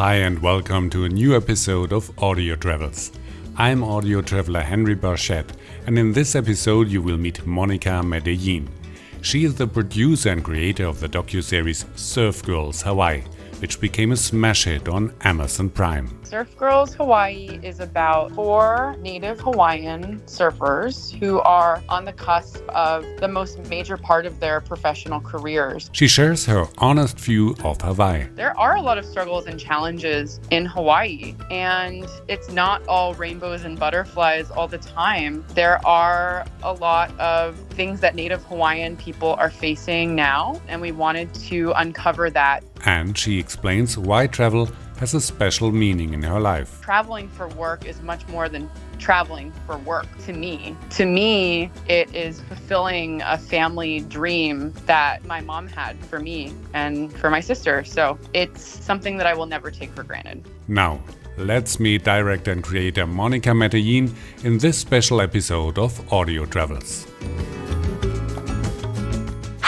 Hi, and welcome to a new episode of Audio Travels. I'm audio traveler Henry Barchet, and in this episode, you will meet Monica Medellin. She is the producer and creator of the docu series Surf Girls Hawaii which became a smash hit on Amazon Prime. Surf Girls Hawaii is about four native Hawaiian surfers who are on the cusp of the most major part of their professional careers. She shares her honest view of Hawaii. There are a lot of struggles and challenges in Hawaii, and it's not all rainbows and butterflies all the time. There are a lot of things that native Hawaiian people are facing now, and we wanted to uncover that and she explains why travel has a special meaning in her life. Traveling for work is much more than traveling for work to me. To me, it is fulfilling a family dream that my mom had for me and for my sister. So it's something that I will never take for granted. Now, let's meet director and creator Monica Medellin in this special episode of Audio Travels.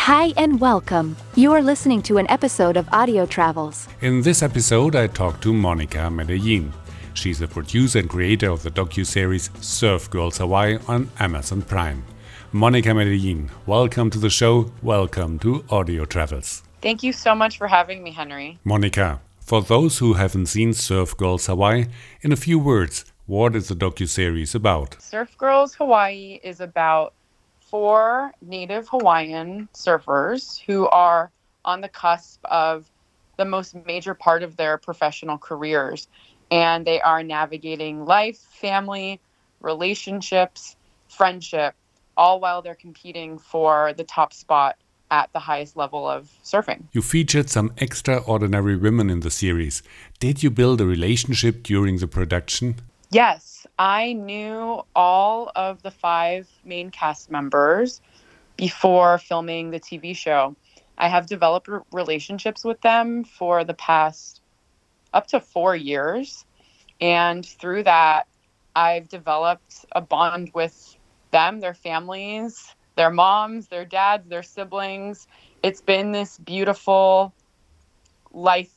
Hi and welcome. You are listening to an episode of Audio Travels. In this episode, I talk to Monica Medellin. She's the producer and creator of the docu-series Surf Girls Hawaii on Amazon Prime. Monica Medellin, welcome to the show. Welcome to Audio Travels. Thank you so much for having me, Henry. Monica, for those who haven't seen Surf Girls Hawaii, in a few words, what is the docu-series about? Surf Girls Hawaii is about four native Hawaiian surfers who are on the cusp of the most major part of their professional careers. And they are navigating life, family, relationships, friendship, all while they're competing for the top spot at the highest level of surfing. You featured some extraordinary women in the series. Did you build a relationship during the production? Yes. I knew all of the five main cast members before filming the TV show. I have developed relationships with them for the past up to four years. And through that, I've developed a bond with them, their families, their moms, their dads, their siblings. It's been this beautiful life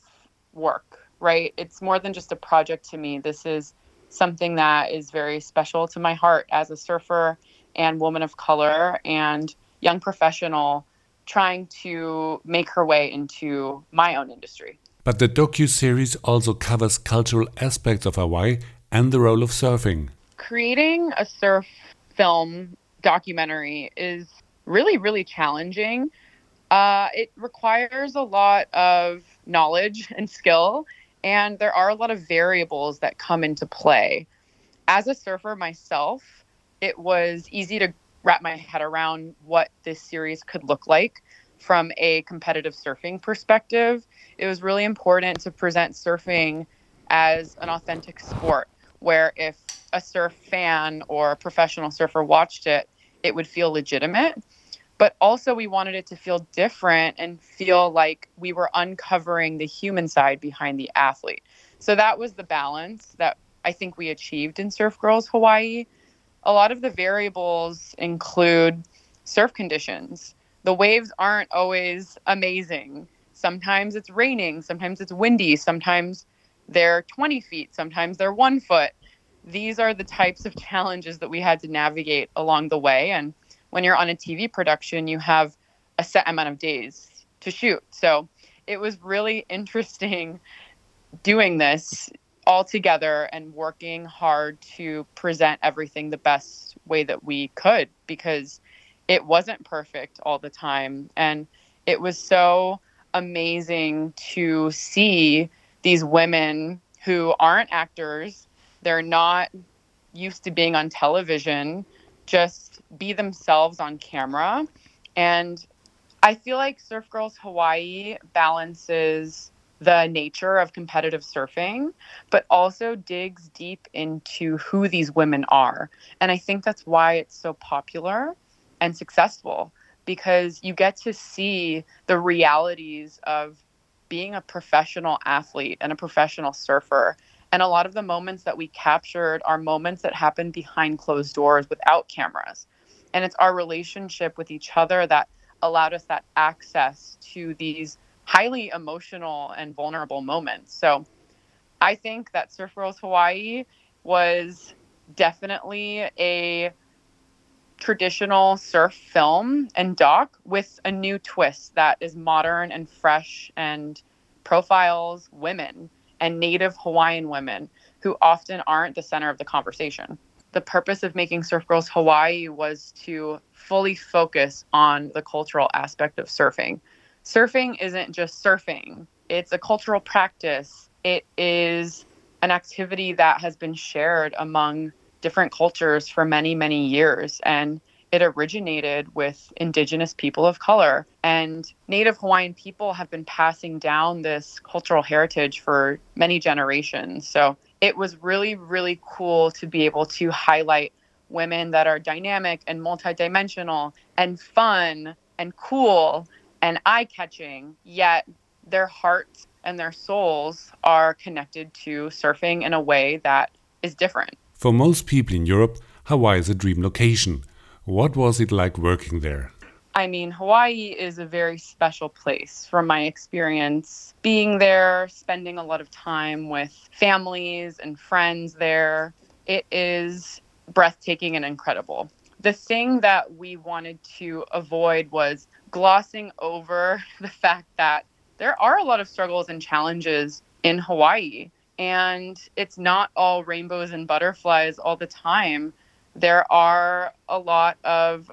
work, right? It's more than just a project to me. This is something that is very special to my heart as a surfer and woman of color and young professional trying to make her way into my own industry. But the docu-series also covers cultural aspects of Hawaii and the role of surfing. Creating a surf film documentary is really, really challenging. Uh, it requires a lot of knowledge and skill and there are a lot of variables that come into play. As a surfer myself, it was easy to wrap my head around what this series could look like from a competitive surfing perspective. It was really important to present surfing as an authentic sport where if a surf fan or a professional surfer watched it, it would feel legitimate but also we wanted it to feel different and feel like we were uncovering the human side behind the athlete. So that was the balance that I think we achieved in Surf Girls Hawaii. A lot of the variables include surf conditions. The waves aren't always amazing. Sometimes it's raining, sometimes it's windy, sometimes they're 20 feet, sometimes they're one foot. These are the types of challenges that we had to navigate along the way. And when you're on a TV production, you have a set amount of days to shoot. So it was really interesting doing this all together and working hard to present everything the best way that we could because it wasn't perfect all the time. And it was so amazing to see these women who aren't actors, they're not used to being on television, just be themselves on camera. And I feel like Surf Girls Hawaii balances the nature of competitive surfing, but also digs deep into who these women are. And I think that's why it's so popular and successful because you get to see the realities of being a professional athlete and a professional surfer. And a lot of the moments that we captured are moments that happen behind closed doors without cameras. And it's our relationship with each other that allowed us that access to these highly emotional and vulnerable moments. So I think that Surf Girls Hawaii was definitely a traditional surf film and doc with a new twist that is modern and fresh and profiles women and native Hawaiian women who often aren't the center of the conversation. The purpose of making Surf Girls Hawaii was to fully focus on the cultural aspect of surfing. Surfing isn't just surfing, it's a cultural practice. It is an activity that has been shared among different cultures for many, many years. And it originated with indigenous people of color. And Native Hawaiian people have been passing down this cultural heritage for many generations. So it was really, really cool to be able to highlight women that are dynamic and multidimensional and fun and cool and eye catching, yet their hearts and their souls are connected to surfing in a way that is different. For most people in Europe, Hawaii is a dream location. What was it like working there? I mean, Hawaii is a very special place from my experience being there, spending a lot of time with families and friends there. It is breathtaking and incredible. The thing that we wanted to avoid was glossing over the fact that there are a lot of struggles and challenges in Hawaii, and it's not all rainbows and butterflies all the time. There are a lot of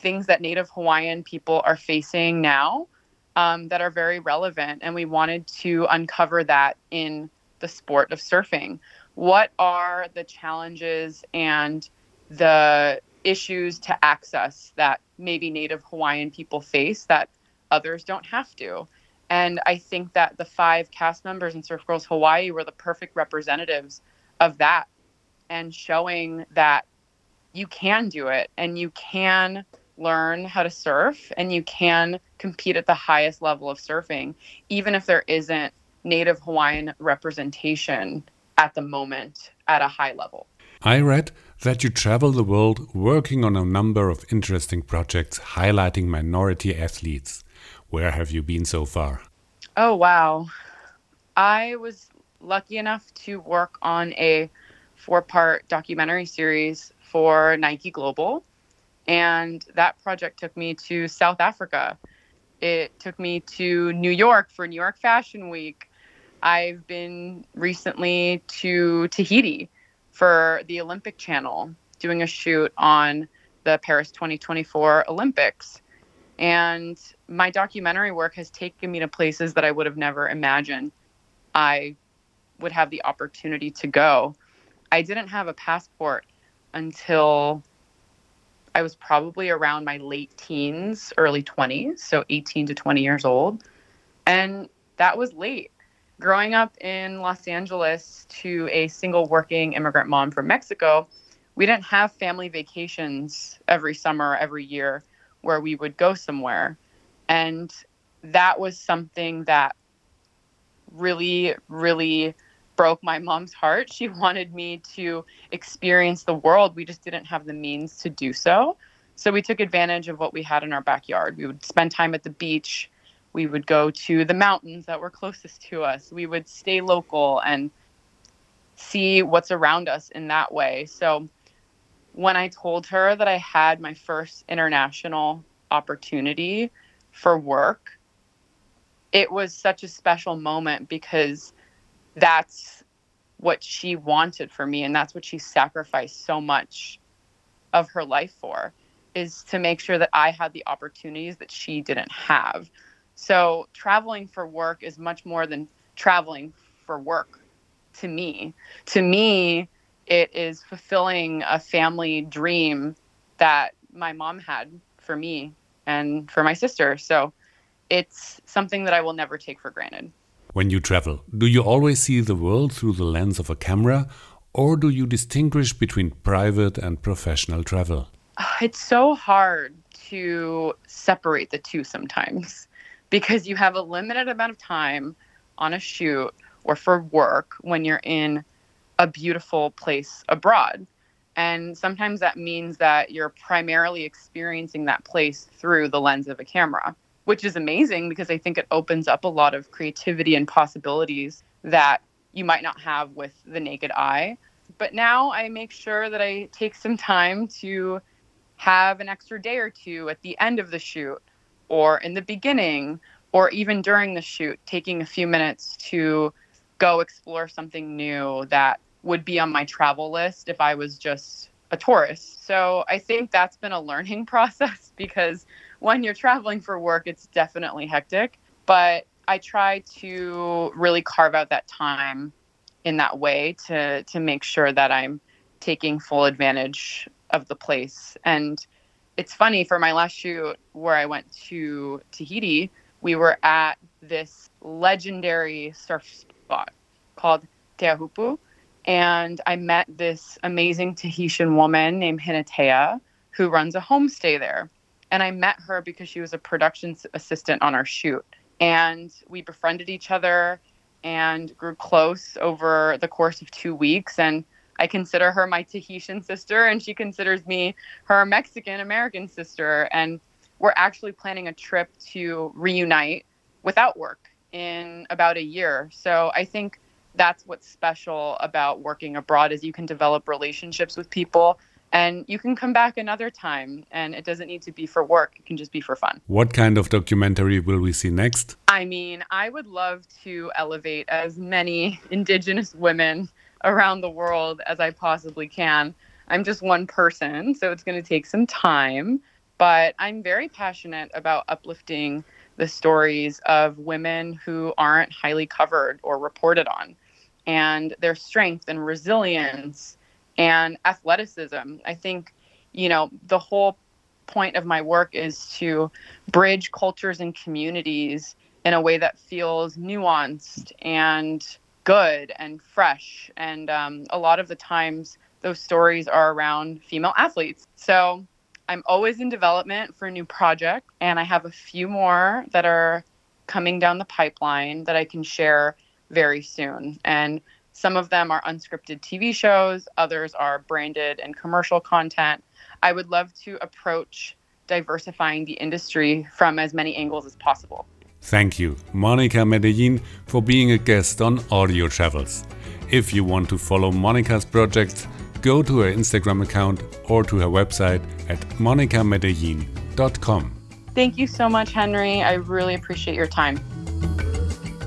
things that Native Hawaiian people are facing now um, that are very relevant. And we wanted to uncover that in the sport of surfing. What are the challenges and the issues to access that maybe Native Hawaiian people face that others don't have to? And I think that the five cast members in Surf Girls Hawaii were the perfect representatives of that and showing that you can do it and you can learn how to surf and you can compete at the highest level of surfing, even if there isn't Native Hawaiian representation at the moment at a high level. I read that you travel the world working on a number of interesting projects highlighting minority athletes. Where have you been so far? Oh, wow. I was lucky enough to work on a four part documentary series for Nike Global and that project took me to South Africa. It took me to New York for New York Fashion Week. I've been recently to Tahiti for the Olympic Channel doing a shoot on the Paris 2024 Olympics. And my documentary work has taken me to places that I would have never imagined I would have the opportunity to go. I didn't have a passport until I was probably around my late teens, early 20s, so 18 to 20 years old. And that was late. Growing up in Los Angeles to a single working immigrant mom from Mexico, we didn't have family vacations every summer, every year where we would go somewhere. And that was something that really, really broke my mom's heart. She wanted me to experience the world. We just didn't have the means to do so. So we took advantage of what we had in our backyard. We would spend time at the beach. We would go to the mountains that were closest to us. We would stay local and see what's around us in that way. So when I told her that I had my first international opportunity for work, it was such a special moment because that's what she wanted for me and that's what she sacrificed so much of her life for is to make sure that I had the opportunities that she didn't have. So traveling for work is much more than traveling for work to me. To me, it is fulfilling a family dream that my mom had for me and for my sister. So it's something that I will never take for granted. When you travel, do you always see the world through the lens of a camera, or do you distinguish between private and professional travel? It's so hard to separate the two sometimes because you have a limited amount of time on a shoot or for work when you're in a beautiful place abroad. And sometimes that means that you're primarily experiencing that place through the lens of a camera which is amazing because I think it opens up a lot of creativity and possibilities that you might not have with the naked eye. But now I make sure that I take some time to have an extra day or two at the end of the shoot or in the beginning or even during the shoot, taking a few minutes to go explore something new that would be on my travel list if I was just a tourist. So I think that's been a learning process because when you're traveling for work, it's definitely hectic. But I try to really carve out that time in that way to to make sure that I'm taking full advantage of the place. And it's funny for my last shoot where I went to Tahiti, we were at this legendary surf spot called Teahupo'o. And I met this amazing Tahitian woman named Hinatea who runs a homestay there. And I met her because she was a production assistant on our shoot. And we befriended each other and grew close over the course of two weeks. And I consider her my Tahitian sister, and she considers me her Mexican American sister. And we're actually planning a trip to reunite without work in about a year. So I think that's what's special about working abroad is you can develop relationships with people and you can come back another time and it doesn't need to be for work it can just be for fun. What kind of documentary will we see next? I mean i would love to elevate as many indigenous women around the world as i possibly can. I'm just one person so it's going to take some time but i'm very passionate about uplifting the stories of women who aren't highly covered or reported on. And their strength and resilience and athleticism. I think, you know, the whole point of my work is to bridge cultures and communities in a way that feels nuanced and good and fresh. And um, a lot of the times, those stories are around female athletes. So I'm always in development for a new project, and I have a few more that are coming down the pipeline that I can share very soon. And some of them are unscripted TV shows, others are branded and commercial content. I would love to approach diversifying the industry from as many angles as possible. Thank you, Monica Medellin, for being a guest on Audio Travels. If you want to follow Monica's projects, go to her Instagram account or to her website at monicamedellin.com. Thank you so much, Henry. I really appreciate your time.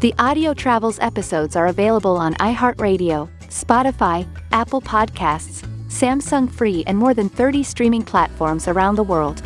The Audio Travels episodes are available on iHeartRadio, Spotify, Apple Podcasts, Samsung Free, and more than 30 streaming platforms around the world.